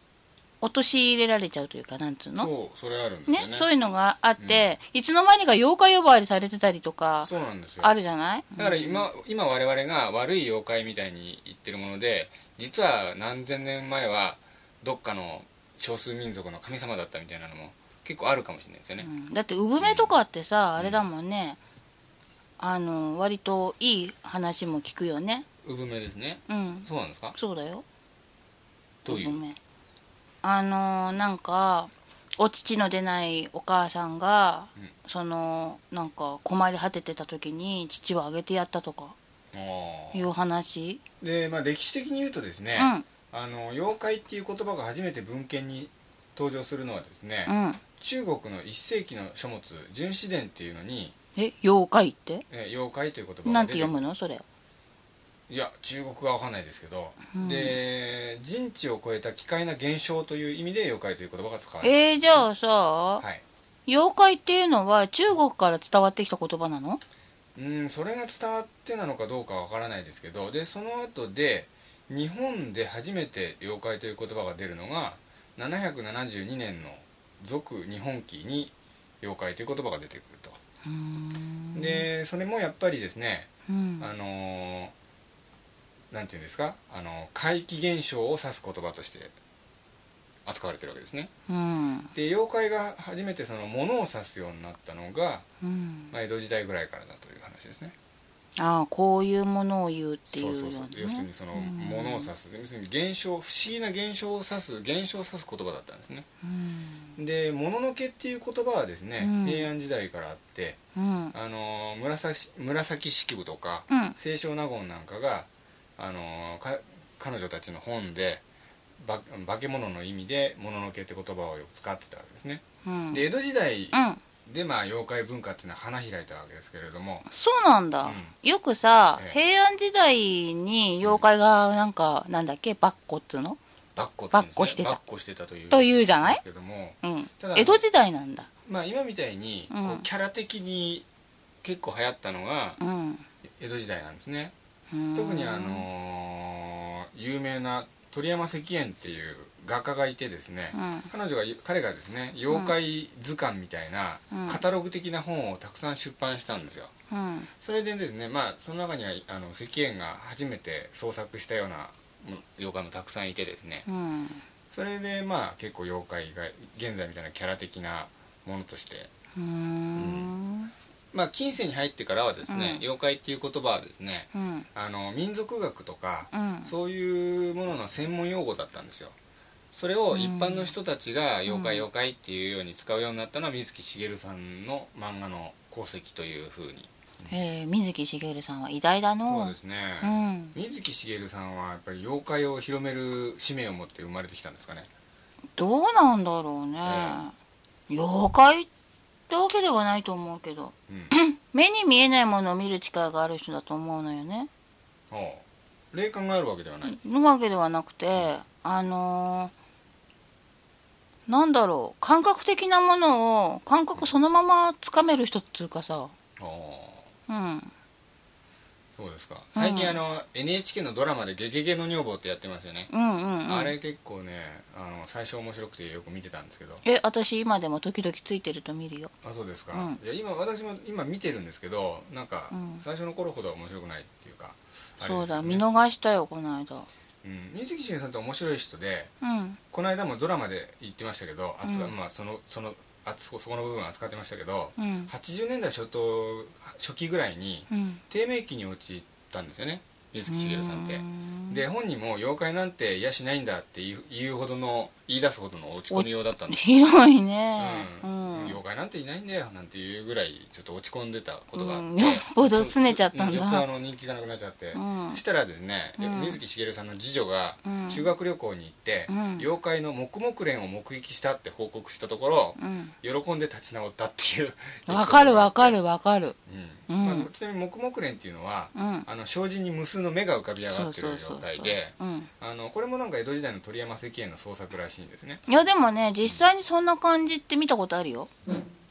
陥れられちゃうというかなんつうの？そうそれあるんですねよね。そういうのがあって、いつの間にか妖怪呼ばわりされてたりとかそうなんですよ。あるじゃない？だから今今我々が悪い妖怪みたいに言ってるもので実は何千年前はどっかの少数民族の神様だったみたいなのも結構あるかもしれないですよね、うん。だって産めとかってさ、あれだもんね。あの割といい話も聞くよね。産めですね。うん。そうなんですか？そうだよ。どういう？産めあのなんかお乳の出ないお母さんが、うん。そのなんか困り果ててた時に父をあげてやったとかいう話。で、まあ、歴史的に言うとですね、うん。あの妖怪っていう言葉が初めて文献に登場するのはですね、うん。中国の1世紀の書物「純史伝」っていうのに、え妖怪って？え妖怪という言葉なん出て読むの？それいや中国語は分かんないですけど、うん。で人知を超えた奇怪な現象という意味で妖怪という言葉が使われてえー、じゃあさ、はい。妖怪っていうのは中国から伝わってきた言葉なの？うんそれが伝わってなのかどうかわからないですけどでその後で日本で初めて妖怪という言葉が出るのが772年の「俗日本記」に妖怪という言葉が出てくると。でそれもやっぱりですねうん。あのーなんていうんですか？あの怪奇現象を指す言葉として扱われてるわけですね。うん。で妖怪が初めてその物を指すようになったのが、うん。まあ、江戸時代ぐらいからだという話ですね。ああこういうものを言うっていうよそううそうそう。要するにそのうん。物を指す。要するに現象不思議な現象を指す現象を指す言葉だったんですね。うん。で「もののけ」っていう言葉はですね、うん。平安時代からあってうん。あの紫紫式部とかうん。清少納言なんかがあのか彼女たちの本でば化け物の意味で「もののけ」って言葉をよく使ってたわけですね。うん。で江戸時代うん。でまあ妖怪文化っていうのは花開いたわけですけれども。そうなんだ、うん。よくさ、ええ。平安時代に妖怪がなんか、なんだっけバッコっつうのばっこって言うんですねばっこしてたというというじゃない？ですけども。うん。ただ江戸時代なんだ。まあ今みたいにこううん。キャラ的に結構流行ったのがうん。江戸時代なんですね。うん特にあのー有名な鳥山石燕っていう画家がいてですねうん。彼女が彼がですね妖怪図鑑みたいなうん。カタログ的な本をたくさん出版したんですよ。うん。それでですねまあその中にはあの石燕が初めて創作したようなうん妖怪もたくさんいてですね。うん。それでまあ結構妖怪が現在みたいなキャラ的なものとして。うーんまあ近世に入ってからはですね、うん。妖怪っていう言葉はですねうん。あの民族学とか、うん。そういうものの専門用語だったんですよ。それを一般の人たちが妖怪うん。妖怪っていうように使うようになったのは水木しげるさんの漫画の功績というふうに。へえ水木しげるさんは偉大だの。そうですね、うん。水木しげるさんはやっぱり妖怪を広める使命を持って生まれてきたんですかね。どうなんだろうね、妖怪ってわけではないと思うけどうん。(clears throat) 目に見えないものを見る力がある人だと思うのよね。おう霊感があるわけではない、のわけではなくてあのーなんだろう。感覚的なものを感覚そのままつかめる人っつうかさ。おううんそうですか。最近あの NHK のドラマで「ゲゲゲの女房」ってやってますよね、うんうんうん。あれ結構ねあの最初面白くてよく見てたんですけど。え私今でも時々ついてると見るよ。あそうですか、うん。いや今私も今見てるんですけどなんかうん。最初の頃ほどは面白くないっていうか、あれそうだですよね。見逃したよこの間。うん、水木しげるさんって面白い人でうん。この間もドラマで言ってましたけど、扱うん。まあ、そのそのあそこそこの部分扱ってましたけど、うん。80年代初頭初期ぐらいにうん。低迷期に陥ったんですよね水木しげるさんって。う。ん。で本人も妖怪なんて癒しないんだって言う言うほどの言い出すほどの落ち込みようだったんです。広いね。ううん。ん妖怪なんていないんだよなんていうぐらいちょっと落ち込んでたことがあって、うん。よっぽど拗ねちゃったんだ。そよっあの人気がなくなっちゃって、うん。そしたらですね、うん。水木しげるさんの次女がうん。修学旅行に行って、うん。妖怪の黙々連を目撃したって報告したところ、うん。喜んで立ち直ったっていうわかるわかる、るわかる。うん。うん。まあ、ちなみに黙々連っていうのは、うん。あの障子に無数の目が浮かび上がってる状態でこれもなんか江戸時代の鳥山石燕の創作らしいんですね。いやでもね実際にそんな感じって見たことあるよ。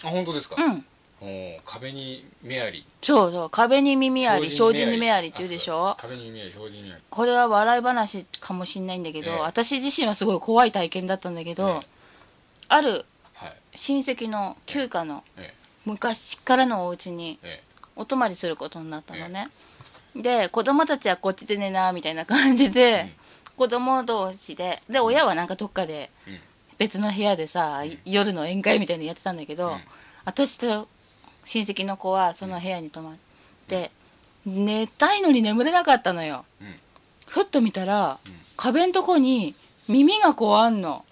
あ本当ですか、うん。壁に目あり。そうそう壁に耳あり障子に目あり。って言うでしょ？壁に目あり障子に目あり。これは笑い話かもしんないんだけど、ええ。私自身はすごい怖い体験だったんだけど、ええ。あるはい。親戚の旧家のえ昔からのお家にええ。お泊まりすることになったのね、で子供たちはこっちで寝なみたいな感じで、うん子供同士でで親はなんかどっかでうん。別の部屋でさ、ん。夜の宴会みたいにやってたんだけど、うん。私と親戚の子はその部屋に泊まって、寝たいのに眠れなかったのよ。うん。ふっと見たら、うん。壁んとこに耳がこうあんの。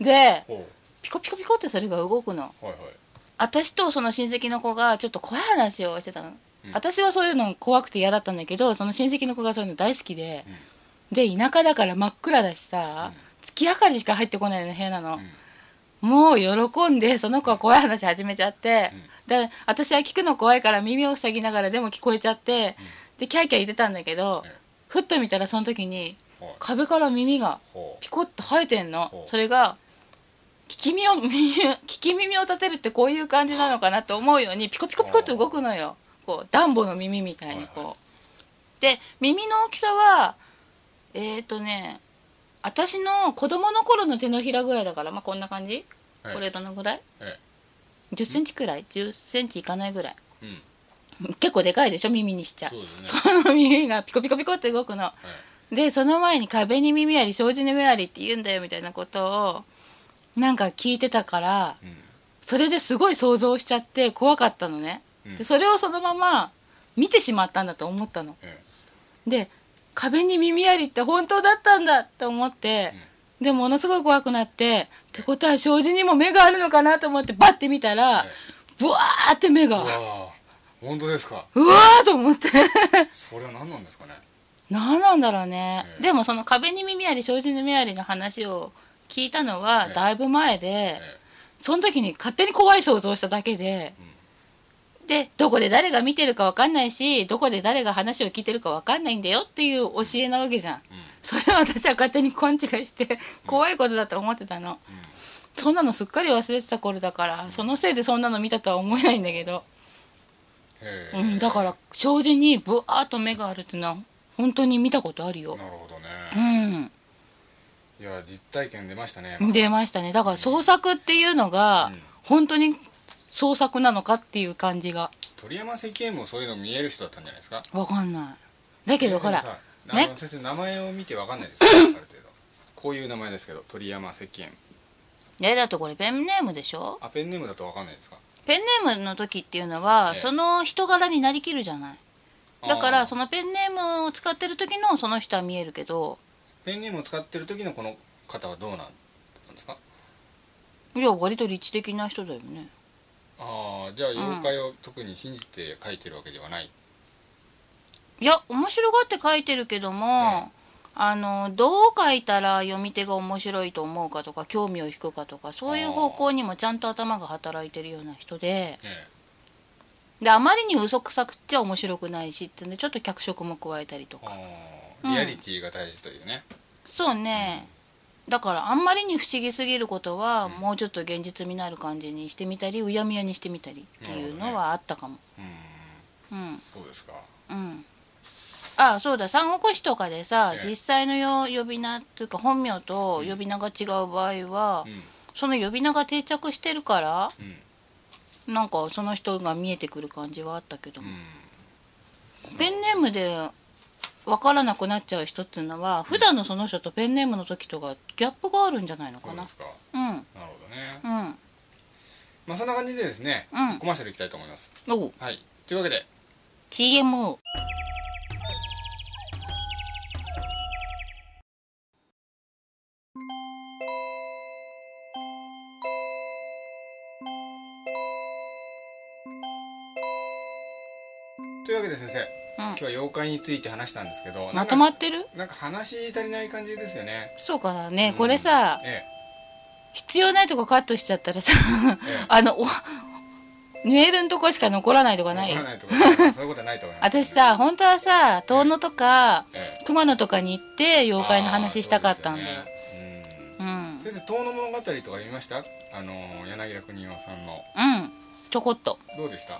でおピコピコピコってそれが動くの。私とその親戚の子がちょっと怖い話をしてたの、うん。私はそういうの怖くて嫌だったんだけどその親戚の子がそういうの大好きで、で田舎だから真っ暗だしさ、月明かりしか入ってこないような部屋なの、もう喜んでその子は怖い話始めちゃって、で私は聞くの怖いから耳を塞ぎながらでも聞こえちゃって、でキャーキャー言ってたんだけど、ええふっと見たらその時にはい。壁から耳がピコッと生えてんの。それが聞き耳を耳聞き耳を立てるってこういう感じなのかなと思うようにピコピコピコって動くのよ。こうダンボの耳みたいにこう、はい。で耳の大きさはえっ、ー、とね私の子供の頃の手のひらぐらいだからまあこんな感じ、はいこれどのぐらい？え1 0ンチくらい？1 0ンチいかないぐらい？えうん。結構でかいでしょ？耳にしちゃそうね。その耳がピコピコピコって動くの。はいでその前に壁に耳あり障子に目ありって言うんだよみたいなことをなんか聞いてたからうん。それですごい想像しちゃって怖かったのね、うん。でそれをそのまま見てしまったんだと思ったの。え。で壁に耳ありって本当だったんだって思って、でものすごい怖くなってってことは障子にも目があるのかなと思ってバッて見たらえブワーって目が。本当ですか？うわーと思って。それは何なんですかね？何なんだろうね、ええ。でもその壁に耳あり障子に目ありの話を聞いたのはええ。だいぶ前で、えその時に勝手に怖い想像をしただけで、でどこで誰が見てるか分かんないしどこで誰が話を聞いてるか分かんないんだよっていう教えなわけじゃん。えうん。それを私は勝手に勘違いして怖いことだと思ってたの、そんなのすっかり忘れてた頃だからそのせいでそんなの見たとは思えないんだけど、うん、だから障子にブワーッと目があるっていうのは本当に見たことあるよ。なるほどうねん。いや実体験出ましたね出ましたね。だから創作っていうのがうん。本当に創作なのかっていう感じが。鳥山石燕もそういうの見える人だったんじゃないですか？分かんない。だけどほらね？の先生名前を見てわかんないですよ。(laughs) ある程度。こういう名前ですけど鳥山石燕えだってこれペンネームでしょ？あペンネームだとわかんないですか？ペンネームの時っていうのはええ。その人柄になりきるじゃない。だからそののペンネームを使ってる時のその人は見えるけど。ペンネームを使ってる時のこの方はどうなんですか？いや割と理知的な人だよねああじゃあ妖怪を特に信じて書いてるわけではない、いや面白がって書いてるけども、あのどう書いたら読み手が面白いと思うかとか興味を引くかとかそういう方向にもちゃんと頭が働いてるような人でえであまりに嘘くさくっちゃ面白くないしってんでちょっと脚色も加えたりとか。リアリティが大事というね、そうね、だからあんまりに不思議すぎることは、もうちょっと現実味のある感じにしてみたりうやむやにしてみたりっていうのはあったかも、うん。うん。そうですか。うんあそうだ。三国志とかでさ、ええ。実際のよ呼び名っていうか本名と呼び名が違う場合は、うん。その呼び名が定着してるからうん。なんかその人が見えてくる感じはあったけども、うん。ペンネームで分からなくなっちゃう人っていうのは普段のその人とペンネームの時とがギャップがあるんじゃないのかな。そうん。なるほどね。うん。まあそんな感じでですね、うん。コマーシャルいきたいと思います。はい。というわけで。TM 今日は妖怪について話したんですけどまとまってる？なんか話足りない感じですよね。そうかなね、うん。これさえ必要ないとこカットしちゃったらさええ。(laughs) あのおメールのとこしか残らないとかえない？残らないとかそういうことはないと思います、私さ本当はさ遠野とかええ。熊野とかに行って妖怪の話したかったんだよあーそうですよね。ううん。ん先生遠野物語とか見ました？あの柳田国男さんの。うん。ちょこっと。どうでした？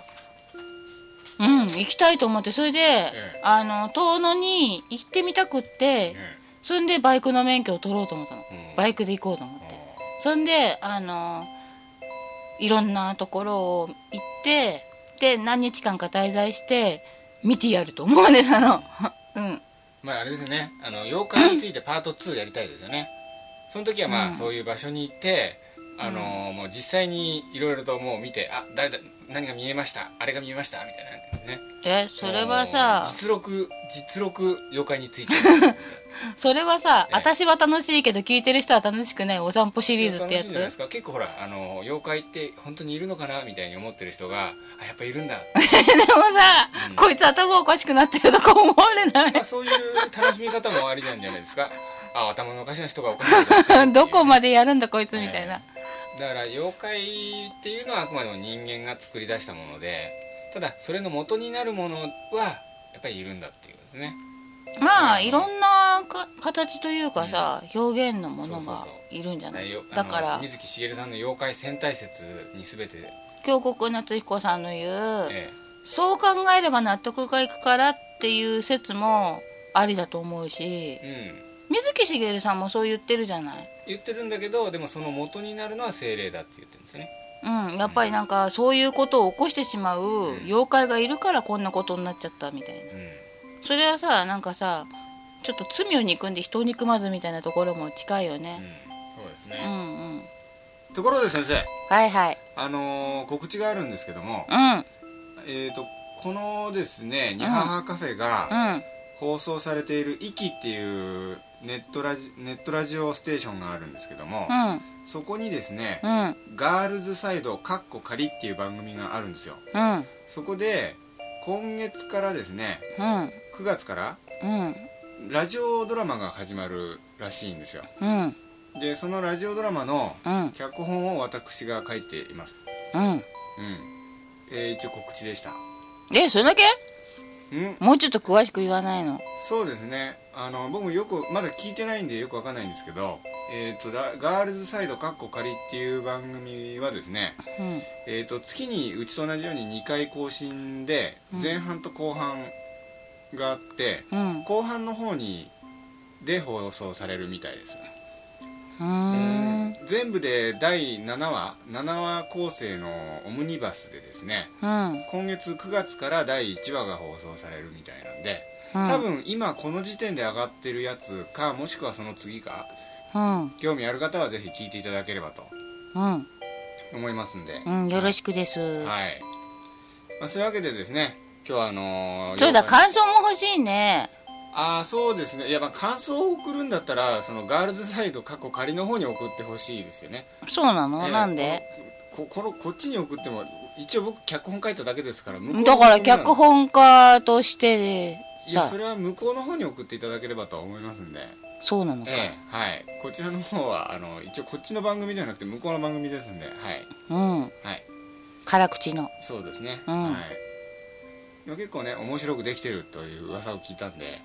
うん行きたいと思ってそれで、えあの遠野に行ってみたくってえそれでバイクの免許を取ろうと思ったの。えうん。バイクで行こうと思って。あそんであのいろんなところを行ってで何日間か滞在して見てやると思うんですあの。(laughs) うん。ーまああれですね。あの妖怪についてパート2やりたいですよね。その時はまあ、うん。そういう場所に行ってあのもう実際にいろいろともう見てあ誰だ何が見えました？あれが見えました？みたいなね。えそれはさ実録実録妖怪について。(laughs) それはさ、ええ。私は楽しいけど聞いてる人は楽しくないお散歩シリーズってや楽しいんじゃないですつか。結構ほらあの妖怪って本当にいるのかなみたいに思ってる人があやっぱいるんだ。(laughs) でもさ、うん。こいつ頭おかしくなってるとか思われない？まあそういう楽しみ方もありなんじゃないですか。あ頭のおかしな人がおかしいう。どこまでやるんだこいつみたいな、だから妖怪っていうのはあくまでも人間が作り出したものでただそれの元になるものはやっぱりいるんだっていうことですね。まあうんいろんなか形というかさ、表現のものがいるんじゃない？だから。水木しげるさんの妖怪戦隊説に全て、京極夏彦さんの言う、えそう考えれば納得がいくからっていう説もありだと思うしえうん。水木しげるさんもそう言ってるじゃない？言ってるんだけどでもその元になるのは精霊だって言ってるんですよねうん、やっぱりなんかそういうことを起こしてしまう妖怪がいるからこんなことになっちゃったみたいな。うん。それはさなんかさちょっと罪を憎んで人を憎まずみたいなところも近いようん。ねそうですうんね、うん。ところで先生。はいはい。あのー告知があるんですけども。うん。えー、とこのですね「にははカフェ」がうん。放送されている「イキ」っていうネットラジネットラジオステーションがあるんですけども、うん。そこにですねうん「ガールズサイドカッコ仮」っていう番組があるんですよ。うん。そこで今月からですねうん。9月からうん。ラジオドラマが始まるらしいんですよ。うん。でそのラジオドラマのうん。脚本を私が書いています。うん。うん、えー一応告知でした。えそれだけ？うん。もうちょっと詳しく言わないの。そうですねあの僕もよくまだ聞いてないんでよくわかんないんですけど「えー、とラガールズサイドカッコ仮」っていう番組はですね、うん。えー、と月にうちと同じように2回更新でうん。前半と後半があって、うん。後半の方にで放送されるみたいです。ねうーん。全部で第7話7話構成のオムニバスでですねうん。今月9月から第1話が放送されるみたいなんでうん。多分今この時点で上がってるやつかもしくはその次かうん。興味ある方はぜひ聞いていただければとうん。思いますんで、うんよろしくです。はい、まあ、そういうわけでですね今日はあのーそうだ感想も欲しいね。ああそうですね。いやまあ感想を送るんだったらそのガールズサイド過去仮の方に送ってほしいですよね。そうなの、ええなんで？ここのこっちに送っても一応僕脚本書いただけですからだから脚本家としてさいやそれは向こうの方に送っていただければとは思いますんで。そうなのか、ええはい。こちらの方はあの一応こっちの番組ではなくて向こうの番組ですんではい。うん。はい。辛口の。そうですね、うん。はい。でも結構ね面白くできてるという噂を聞いたんで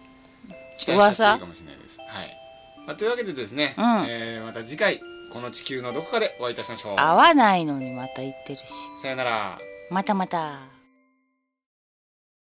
期待していいかもしれないです。はい、まあ、というわけでですね、うん。えーまた次回この地球のどこかでお会いいたしましょう。合わないのにまた言ってるし。さよなら。またまた